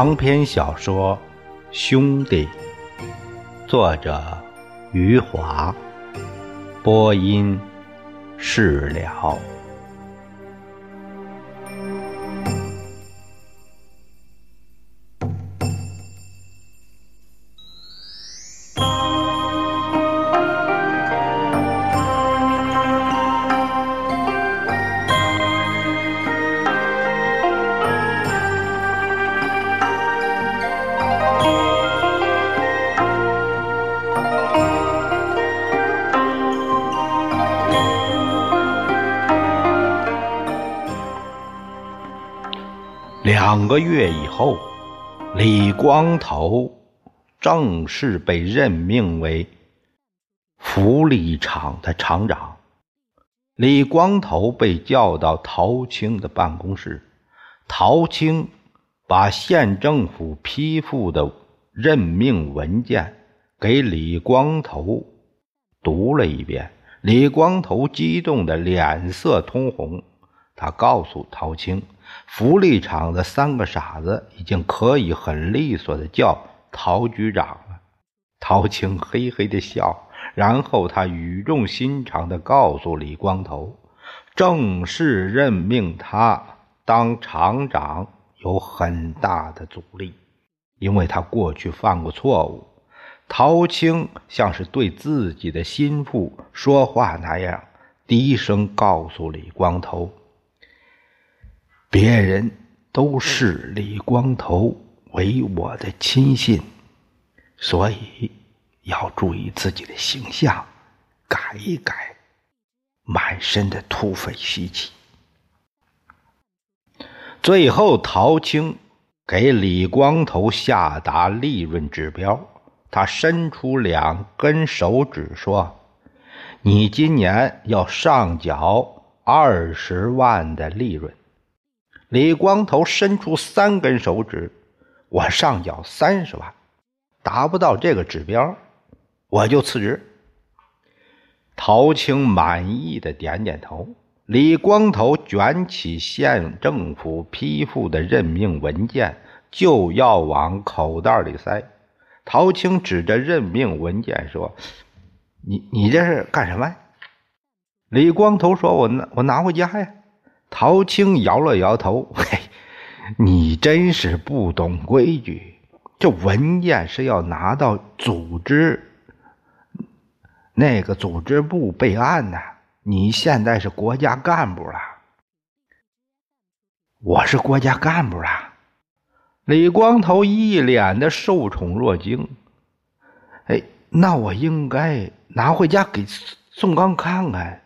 长篇小说《兄弟》，作者余华，播音释了。两个月以后，李光头正式被任命为福利厂的厂长。李光头被叫到陶青的办公室，陶青把县政府批复的任命文件给李光头读了一遍。李光头激动的脸色通红，他告诉陶青。福利厂的三个傻子已经可以很利索的叫陶局长了。陶青嘿嘿的笑，然后他语重心长的告诉李光头，正式任命他当厂长有很大的阻力，因为他过去犯过错误。陶青像是对自己的心腹说话那样，低声告诉李光头。别人都视李光头为我的亲信，所以要注意自己的形象，改一改满身的土匪习气。最后，陶青给李光头下达利润指标，他伸出两根手指说：“你今年要上缴二十万的利润。”李光头伸出三根手指，我上缴三十万，达不到这个指标，我就辞职。陶青满意的点点头。李光头卷起县政府批复的任命文件，就要往口袋里塞。陶青指着任命文件说：“你你这是干什么？”李光头说：“我拿我拿回家呀。”陶青摇了摇头：“嘿，你真是不懂规矩。这文件是要拿到组织那个组织部备案的。你现在是国家干部了，我是国家干部了。”李光头一脸的受宠若惊：“哎，那我应该拿回家给宋刚看看。”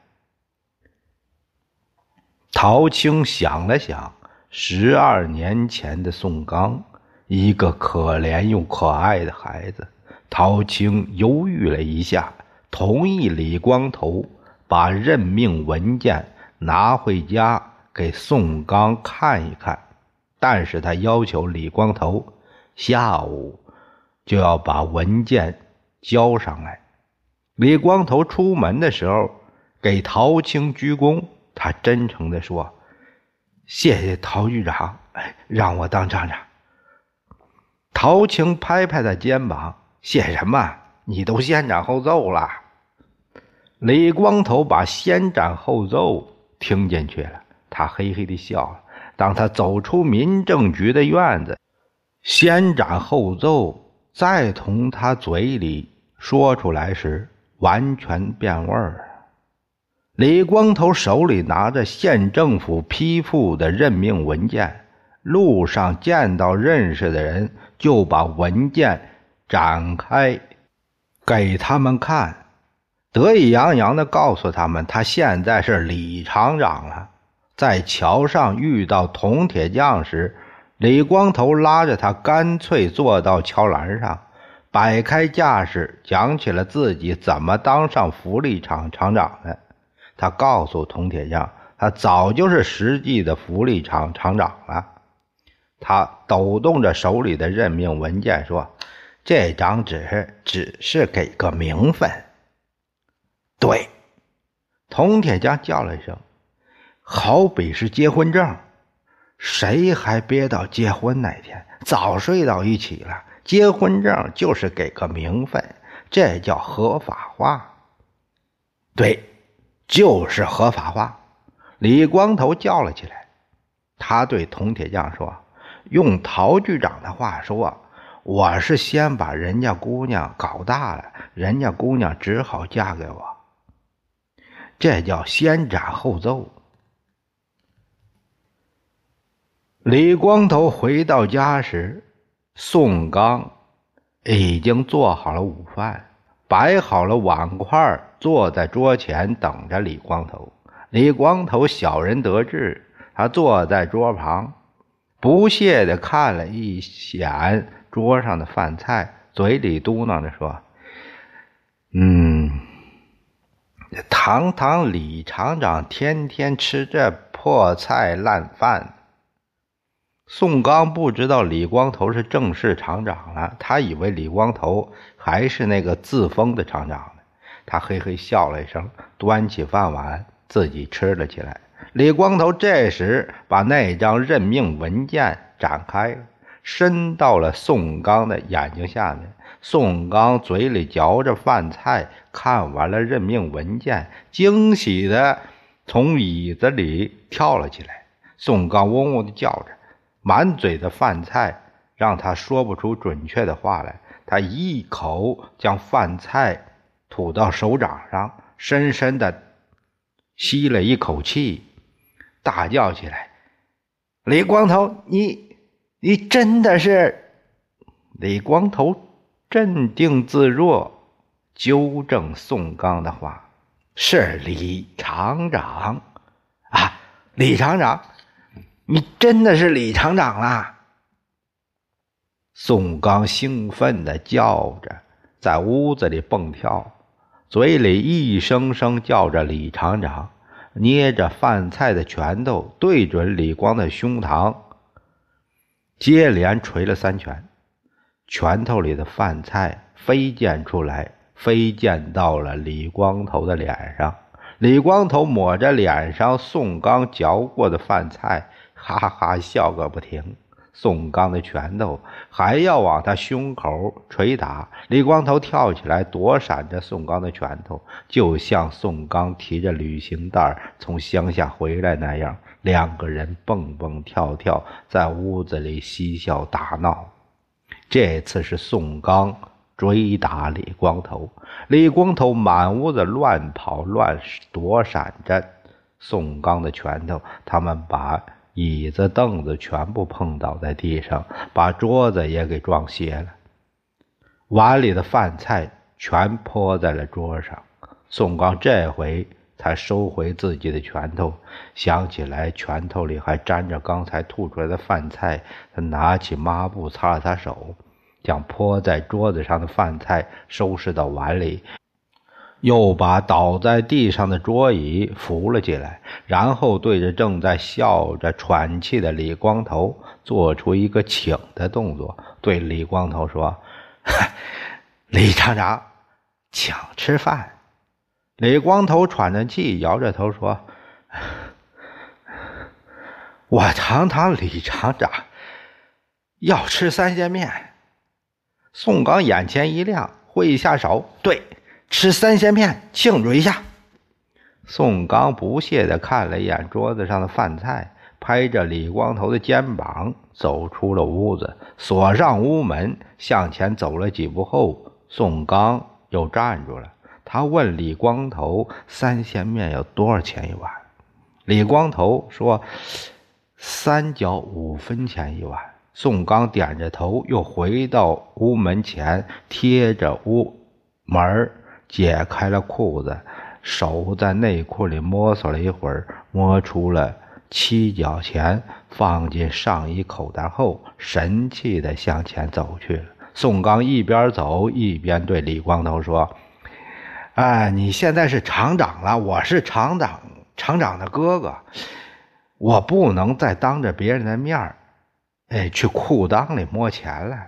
陶青想了想，十二年前的宋刚，一个可怜又可爱的孩子。陶青犹豫了一下，同意李光头把任命文件拿回家给宋刚看一看，但是他要求李光头下午就要把文件交上来。李光头出门的时候，给陶青鞠躬。他真诚地说：“谢谢陶局长，让我当厂长。”陶青拍拍他肩膀：“谢什么？你都先斩后奏了。”李光头把“先斩后奏”听进去了，他嘿嘿的笑了。当他走出民政局的院子，“先斩后奏”再从他嘴里说出来时，完全变味儿了。李光头手里拿着县政府批复的任命文件，路上见到认识的人就把文件展开给他们看，得意洋洋地告诉他们，他现在是李厂长了。在桥上遇到铜铁匠时，李光头拉着他，干脆坐到桥栏上，摆开架势，讲起了自己怎么当上福利厂厂长的。他告诉铜铁匠，他早就是实际的福利厂厂长了。他抖动着手里的任命文件说：“这张纸只是给个名分。”对，铜铁匠叫了一声：“好比是结婚证。”谁还憋到结婚那天？早睡到一起了。结婚证就是给个名分，这叫合法化。对，就是合法化。李光头叫了起来，他对铜铁匠说：“用陶局长的话说，我是先把人家姑娘搞大了，人家姑娘只好嫁给我。这叫先斩后奏。”李光头回到家时，宋刚已经做好了午饭，摆好了碗筷，坐在桌前等着李光头。李光头小人得志，他坐在桌旁，不屑地看了一眼桌上的饭菜，嘴里嘟囔着说：“嗯，堂堂李厂长天天吃这破菜烂饭。”宋刚不知道李光头是正式厂长了，他以为李光头还是那个自封的厂长。他嘿嘿笑了一声，端起饭碗自己吃了起来。李光头这时把那张任命文件展开，伸到了宋刚的眼睛下面。宋刚嘴里嚼着饭菜，看完了任命文件，惊喜的从椅子里跳了起来。宋刚嗡嗡的叫着。满嘴的饭菜让他说不出准确的话来。他一口将饭菜吐到手掌上，深深的吸了一口气，大叫起来：“李光头，你你真的是？”李光头镇定自若，纠正宋刚的话：“是李厂长啊，李厂长。”你真的是李厂长啦！宋刚兴奋的叫着，在屋子里蹦跳，嘴里一声声叫着“李厂长”，捏着饭菜的拳头对准李光的胸膛，接连捶了三拳，拳头里的饭菜飞溅出来，飞溅到了李光头的脸上。李光头抹着脸上宋刚嚼过的饭菜。哈哈笑个不停，宋刚的拳头还要往他胸口捶打。李光头跳起来躲闪着宋刚的拳头，就像宋刚提着旅行袋从乡下回来那样，两个人蹦蹦跳跳在屋子里嬉笑打闹。这次是宋刚追打李光头，李光头满屋子乱跑乱躲闪着宋刚的拳头，他们把。椅子、凳子全部碰倒在地上，把桌子也给撞斜了。碗里的饭菜全泼在了桌上。宋刚这回才收回自己的拳头，想起来拳头里还沾着刚才吐出来的饭菜，他拿起抹布擦了擦手，将泼在桌子上的饭菜收拾到碗里。又把倒在地上的桌椅扶了起来，然后对着正在笑着喘气的李光头做出一个请的动作，对李光头说：“ 李厂长，请吃饭。”李光头喘着气，摇着头说：“ 我堂堂李厂长要吃三鲜面。”宋刚眼前一亮，挥一下手：“对。”吃三鲜面庆祝一下。宋刚不屑地看了一眼桌子上的饭菜，拍着李光头的肩膀走出了屋子，锁上屋门，向前走了几步后，宋刚又站住了。他问李光头：“三鲜面有多少钱一碗？”李光头说：“三角五分钱一碗。”宋刚点着头，又回到屋门前，贴着屋门解开了裤子，手在内裤里摸索了一会儿，摸出了七角钱，放进上衣口袋后，神气地向前走去。宋刚一边走一边对李光头说：“哎，你现在是厂长了，我是厂长，厂长的哥哥，我不能再当着别人的面儿，哎，去裤裆里摸钱了，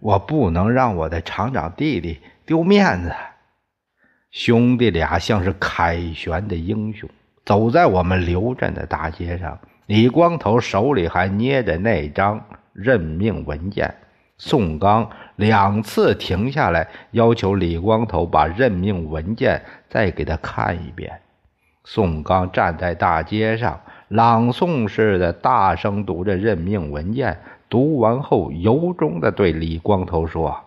我不能让我的厂长弟弟丢面子。”兄弟俩像是凯旋的英雄，走在我们刘镇的大街上。李光头手里还捏着那张任命文件。宋刚两次停下来，要求李光头把任命文件再给他看一遍。宋刚站在大街上，朗诵似的大声读着任命文件。读完后，由衷的对李光头说：“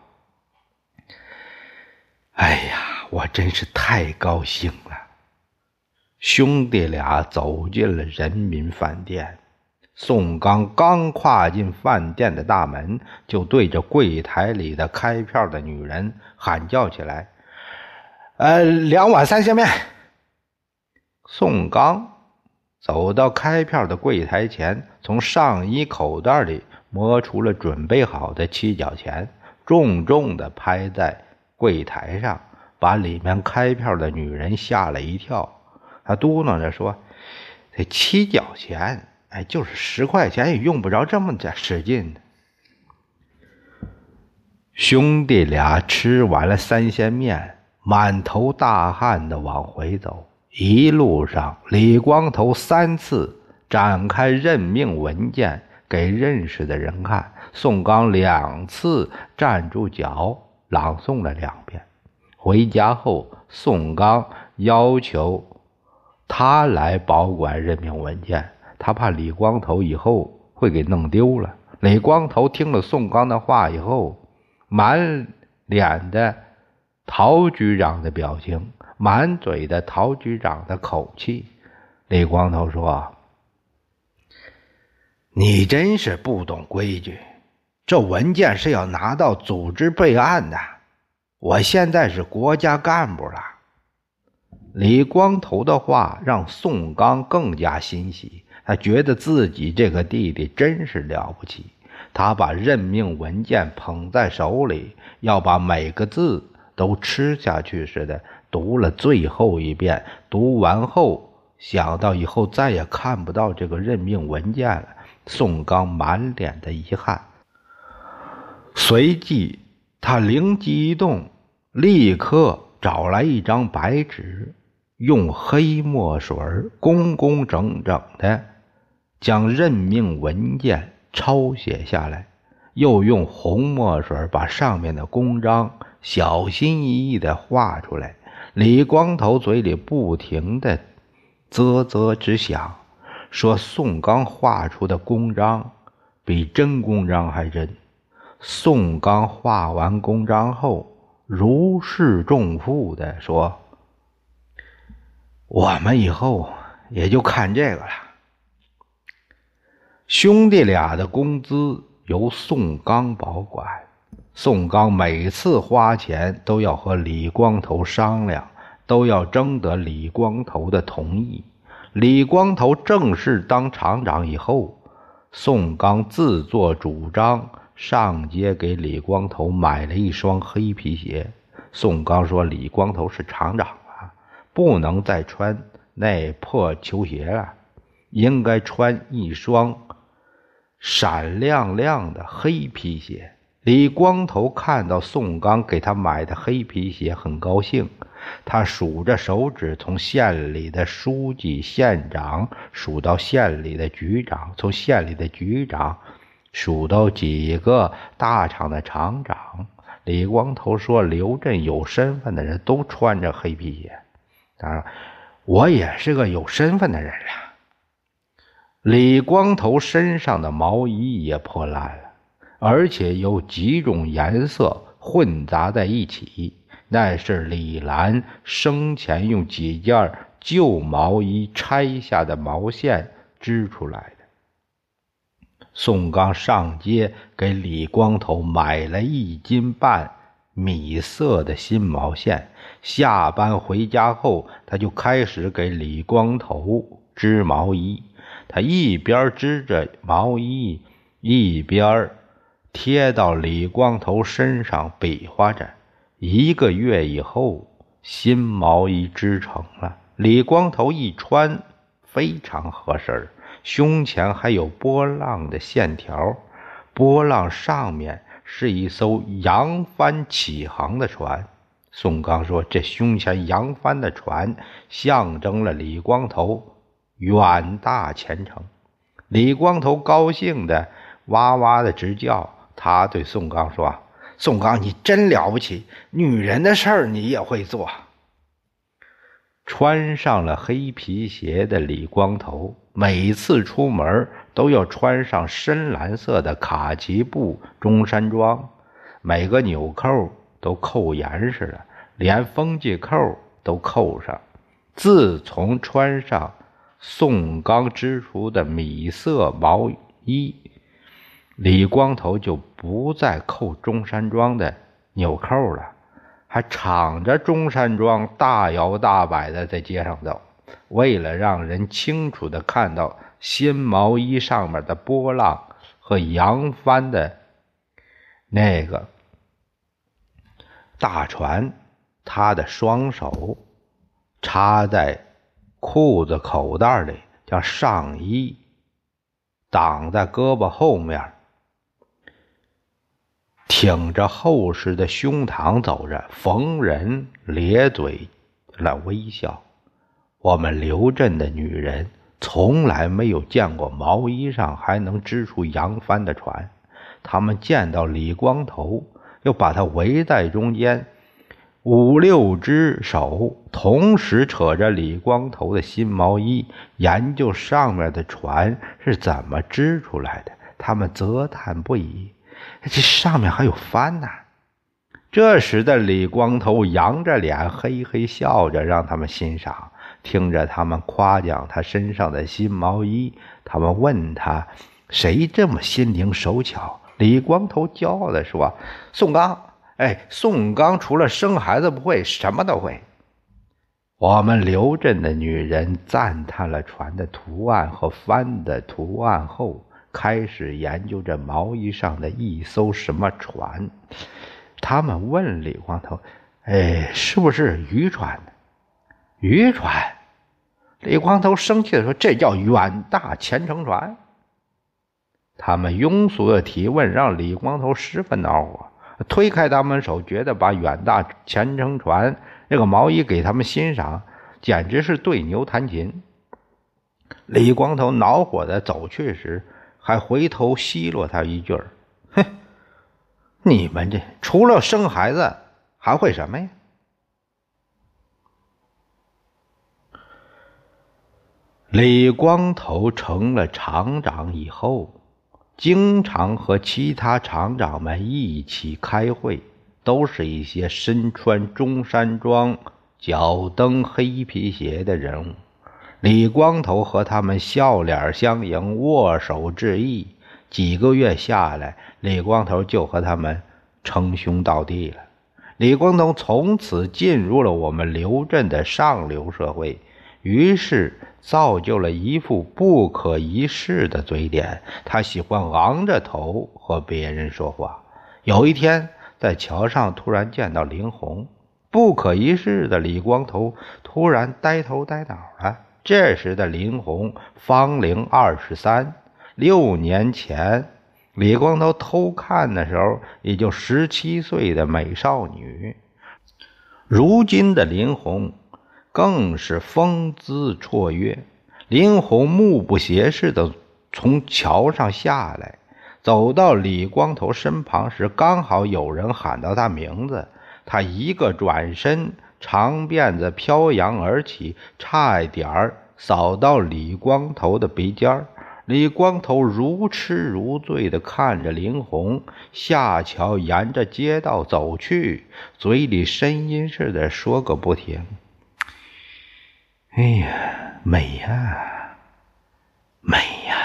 哎呀，我真是太高兴了。”兄弟俩走进了人民饭店。宋刚刚跨进饭店的大门，就对着柜台里的开票的女人喊叫起来：“呃，两碗三鲜面。”宋刚走到开票的柜台前，从上衣口袋里摸出了准备好的七角钱，重重的拍在柜台上，把里面开票的女人吓了一跳。他嘟囔着说：“这七角钱。”哎，就是十块钱也用不着这么的使劲。兄弟俩吃完了三鲜面，满头大汗的往回走。一路上，李光头三次展开任命文件给认识的人看，宋刚两次站住脚朗诵了两遍。回家后，宋刚要求他来保管任命文件。他怕李光头以后会给弄丢了。李光头听了宋刚的话以后，满脸的陶局长的表情，满嘴的陶局长的口气。李光头说：“你真是不懂规矩，这文件是要拿到组织备案的。我现在是国家干部了。”李光头的话让宋刚更加欣喜。他觉得自己这个弟弟真是了不起。他把任命文件捧在手里，要把每个字都吃下去似的读了最后一遍。读完后，想到以后再也看不到这个任命文件了，宋刚满脸的遗憾。随即，他灵机一动，立刻找来一张白纸，用黑墨水工工整整的。将任命文件抄写下来，又用红墨水把上面的公章小心翼翼地画出来。李光头嘴里不停地啧啧直响，说：“宋刚画出的公章比真公章还真。”宋刚画完公章后，如释重负地说：“我们以后也就看这个了。”兄弟俩的工资由宋刚保管。宋刚每次花钱都要和李光头商量，都要征得李光头的同意。李光头正式当厂长以后，宋刚自作主张上街给李光头买了一双黑皮鞋。宋刚说：“李光头是厂长了，不能再穿那破球鞋了，应该穿一双。”闪亮亮的黑皮鞋，李光头看到宋刚给他买的黑皮鞋，很高兴。他数着手指，从县里的书记、县长数到县里的局长，从县里的局长数到几个大厂的厂长。李光头说：“刘镇有身份的人都穿着黑皮鞋，当然，我也是个有身份的人了。”李光头身上的毛衣也破烂了，而且有几种颜色混杂在一起。那是李兰生前用几件旧毛衣拆下的毛线织出来。宋刚上街给李光头买了一斤半米色的新毛线，下班回家后，他就开始给李光头织毛衣。他一边织着毛衣，一边贴到李光头身上比划着。一个月以后，新毛衣织成了。李光头一穿，非常合身胸前还有波浪的线条，波浪上面是一艘扬帆起航的船。宋刚说：“这胸前扬帆的船，象征了李光头。”远大前程，李光头高兴的哇哇的直叫。他对宋刚说：“宋刚，你真了不起，女人的事儿你也会做。”穿上了黑皮鞋的李光头，每次出门都要穿上深蓝色的卡其布中山装，每个纽扣都扣严实了，连风纪扣都扣上。自从穿上宋刚织出的米色毛衣，李光头就不再扣中山装的纽扣了，还敞着中山装大摇大摆的在街上走。为了让人清楚的看到新毛衣上面的波浪和扬帆的那个大船，他的双手。插在裤子口袋里，叫上衣，挡在胳膊后面，挺着厚实的胸膛走着，逢人咧嘴来微笑。我们刘镇的女人从来没有见过毛衣上还能织出扬帆的船，他们见到李光头，又把他围在中间。五六只手同时扯着李光头的新毛衣，研究上面的船是怎么织出来的。他们啧叹不已：“这上面还有帆呢！”这时的李光头扬着脸，嘿嘿笑着，让他们欣赏。听着他们夸奖他身上的新毛衣，他们问他：“谁这么心灵手巧？”李光头骄傲地说：“宋刚。”哎，宋刚除了生孩子不会，什么都会。我们刘镇的女人赞叹了船的图案和帆的图案后，开始研究这毛衣上的一艘什么船。他们问李光头：“哎，是不是渔船？”渔船。李光头生气的说：“这叫远大前程船。”他们庸俗的提问让李光头十分恼火。推开他们手，觉得把远大前程船那个毛衣给他们欣赏，简直是对牛弹琴。李光头恼火的走去时，还回头奚落他一句儿：“哼，你们这除了生孩子还会什么呀？”李光头成了厂长以后。经常和其他厂长们一起开会，都是一些身穿中山装、脚蹬黑皮鞋的人物。李光头和他们笑脸相迎，握手致意。几个月下来，李光头就和他们称兄道弟了。李光头从此进入了我们刘镇的上流社会。于是造就了一副不可一世的嘴脸。他喜欢昂着头和别人说话。有一天，在桥上突然见到林红，不可一世的李光头突然呆头呆脑了。这时的林红方龄二十三，六年前李光头偷看的时候也就十七岁的美少女。如今的林红。更是风姿绰约。林红目不斜视地从桥上下来，走到李光头身旁时，刚好有人喊到他名字。他一个转身，长辫子飘扬而起，差一点儿扫到李光头的鼻尖儿李光头如痴如醉地看着林红下桥，沿着街道走去，嘴里呻吟似的说个不停。哎呀，美呀，美呀！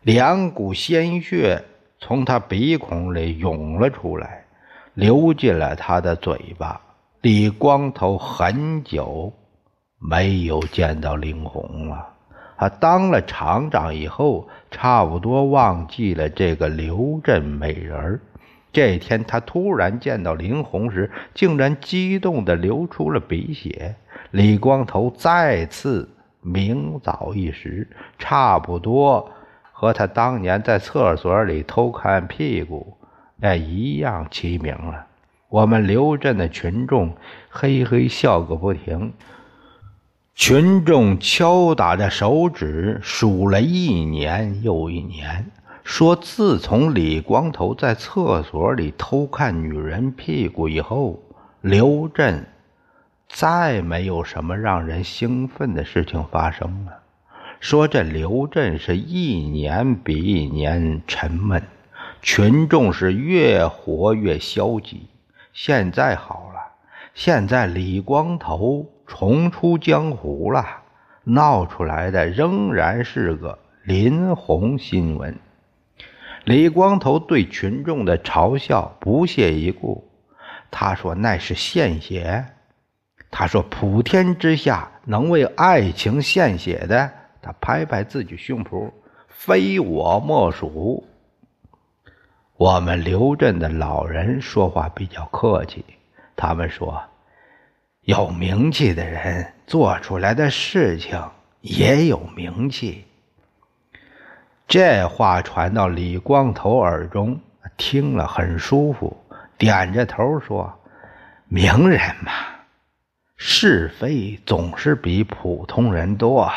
两股鲜血从他鼻孔里涌了出来，流进了他的嘴巴。李光头很久没有见到林红了。他当了厂长以后，差不多忘记了这个刘镇美人儿这天，他突然见到林红时，竟然激动的流出了鼻血。李光头再次明早一时，差不多和他当年在厕所里偷看屁股哎一样齐名了。我们刘镇的群众嘿嘿笑个不停。群众敲打着手指，数了一年又一年，说自从李光头在厕所里偷看女人屁股以后，刘镇再没有什么让人兴奋的事情发生了。说这刘镇是一年比一年沉闷，群众是越活越消极。现在好了，现在李光头。重出江湖了，闹出来的仍然是个林红新闻。李光头对群众的嘲笑不屑一顾，他说那是献血。他说普天之下能为爱情献血的，他拍拍自己胸脯，非我莫属。我们刘镇的老人说话比较客气，他们说。有名气的人做出来的事情也有名气。这话传到李光头耳中，听了很舒服，点着头说：“名人嘛，是非总是比普通人多。”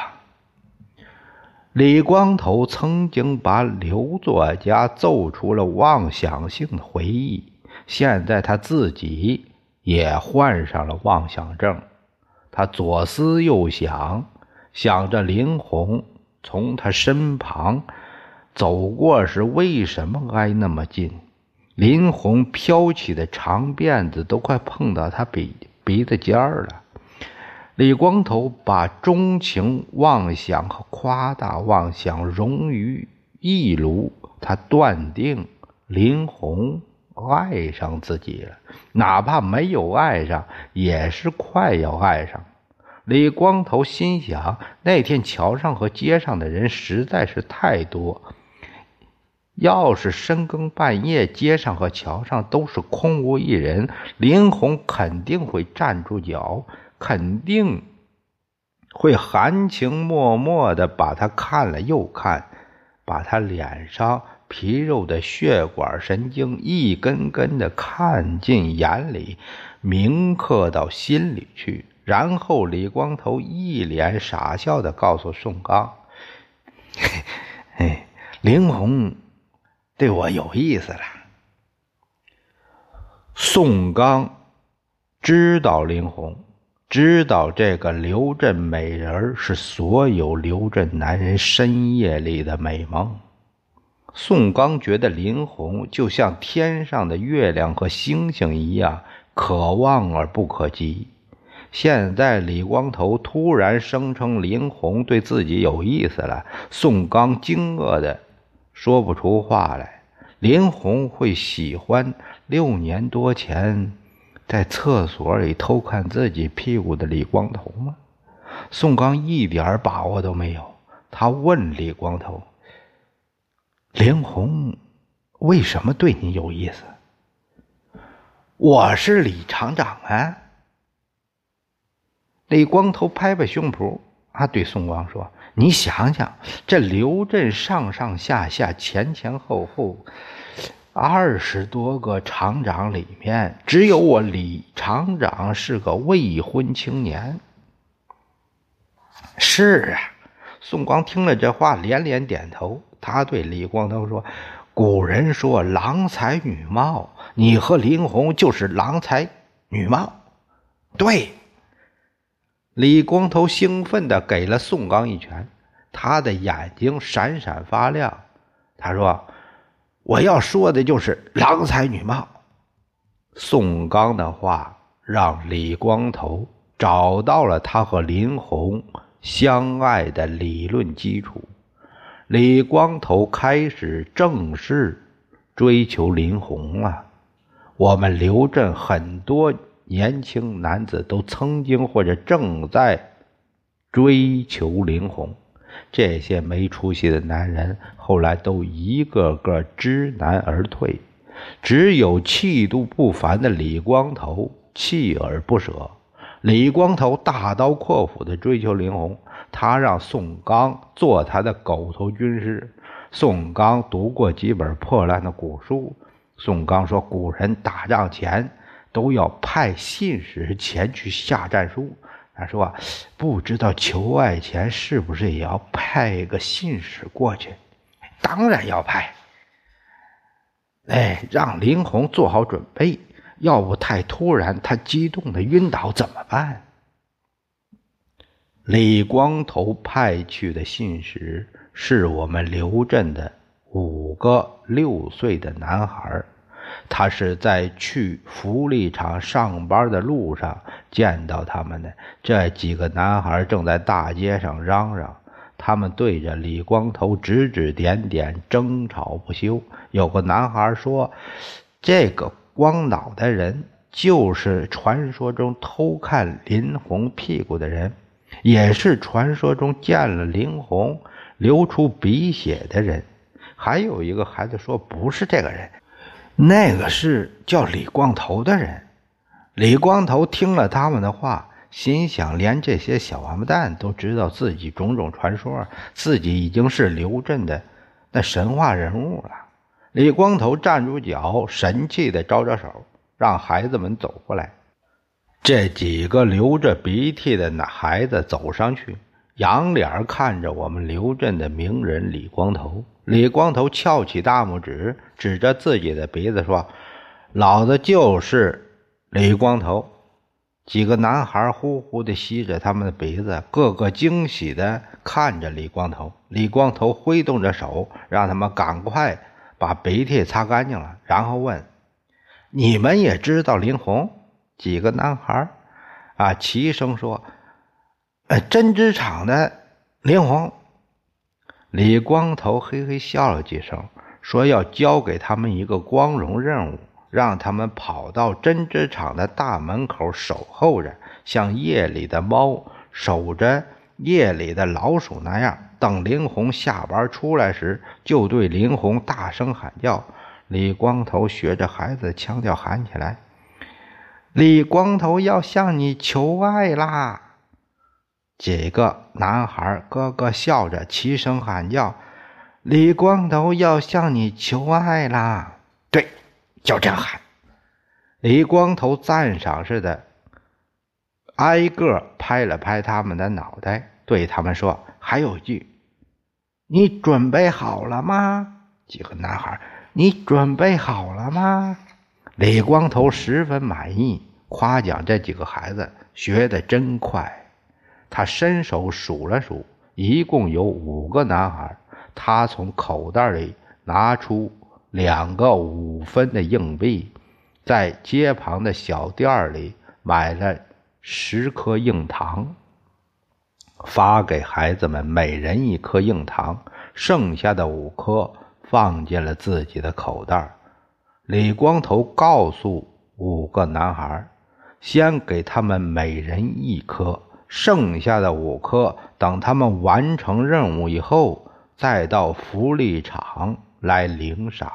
李光头曾经把刘作家奏出了妄想性的回忆，现在他自己。也患上了妄想症，他左思右想，想着林红从他身旁走过时为什么挨那么近？林红飘起的长辫子都快碰到他鼻鼻子尖儿了。李光头把钟情妄想和夸大妄想融于一炉，他断定林红。爱上自己了，哪怕没有爱上，也是快要爱上。李光头心想：那天桥上和街上的人实在是太多，要是深更半夜，街上和桥上都是空无一人，林红肯定会站住脚，肯定会含情脉脉的把他看了又看，把他脸上。皮肉的血管神经一根根的看进眼里，铭刻到心里去。然后李光头一脸傻笑的告诉宋刚：“ 嘿，林红对我有意思了。”宋刚知道林红，知道这个刘镇美人是所有刘镇男人深夜里的美梦。宋刚觉得林红就像天上的月亮和星星一样可望而不可及。现在李光头突然声称林红对自己有意思了，宋刚惊愕的说不出话来。林红会喜欢六年多前在厕所里偷看自己屁股的李光头吗？宋刚一点把握都没有。他问李光头。林红为什么对你有意思？我是李厂长啊！李光头拍拍胸脯，啊，对宋光说：“你想想，这刘镇上上下下、前前后后二十多个厂长里面，只有我李厂长是个未婚青年。”是啊，宋光听了这话，连连点头。他对李光头说：“古人说郎才女貌，你和林红就是郎才女貌。”对。李光头兴奋地给了宋刚一拳，他的眼睛闪闪发亮。他说：“我要说的就是郎才女貌。”宋刚的话让李光头找到了他和林红相爱的理论基础。李光头开始正式追求林红了。我们刘镇很多年轻男子都曾经或者正在追求林红，这些没出息的男人后来都一个个知难而退，只有气度不凡的李光头锲而不舍。李光头大刀阔斧地追求林红。他让宋刚做他的狗头军师。宋刚读过几本破烂的古书。宋刚说：“古人打仗前都要派信使前去下战书，他说：“不知道求爱前是不是也要派个信使过去？当然要派。哎，让林红做好准备，要不太突然，他激动的晕倒怎么办？”李光头派去的信使是我们刘镇的五个六岁的男孩。他是在去福利厂上班的路上见到他们的。这几个男孩正在大街上嚷嚷，他们对着李光头指指点点，争吵不休。有个男孩说：“这个光脑袋人就是传说中偷看林红屁股的人，也是传说中见了林红流出鼻血的人。”还有一个孩子说：“不是这个人。”那个是叫李光头的人。李光头听了他们的话，心想：连这些小王八蛋都知道自己种种传说，自己已经是刘镇的那神话人物了。李光头站住脚，神气的招招手，让孩子们走过来。这几个流着鼻涕的那孩子走上去，仰脸看着我们刘镇的名人李光头。李光头翘起大拇指，指着自己的鼻子说：“老子就是李光头。”几个男孩呼呼地吸着他们的鼻子，个个惊喜地看着李光头。李光头挥动着手，让他们赶快把鼻涕擦干净了，然后问：“你们也知道林红？”几个男孩啊齐声说：“呃，针织厂的林红。”李光头嘿嘿笑了几声，说：“要交给他们一个光荣任务，让他们跑到针织厂的大门口守候着，像夜里的猫守着夜里的老鼠那样。等林红下班出来时，就对林红大声喊叫。”李光头学着孩子腔调喊起来：“李光头要向你求爱啦！”几个男孩个个笑着，齐声喊叫：“李光头要向你求爱啦！”对，就这样喊。李光头赞赏似的，挨个拍了拍他们的脑袋，对他们说：“还有句，你准备好了吗？”几个男孩：“你准备好了吗？”李光头十分满意，夸奖这几个孩子学的真快。他伸手数了数，一共有五个男孩。他从口袋里拿出两个五分的硬币，在街旁的小店里买了十颗硬糖，发给孩子们每人一颗硬糖，剩下的五颗放进了自己的口袋。李光头告诉五个男孩，先给他们每人一颗。剩下的五颗，等他们完成任务以后，再到福利场来领赏。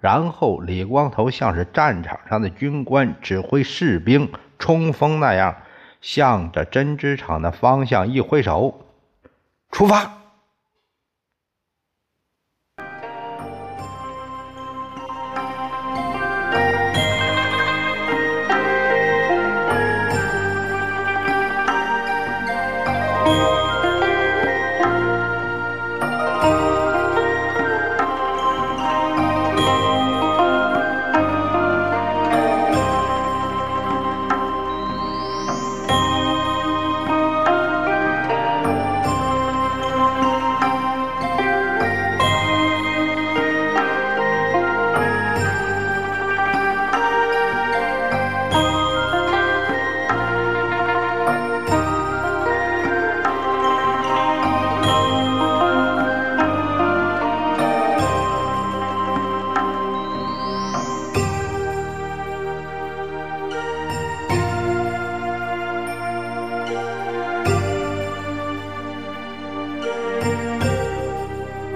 然后，李光头像是战场上的军官指挥士兵冲锋那样，向着针织厂的方向一挥手，出发。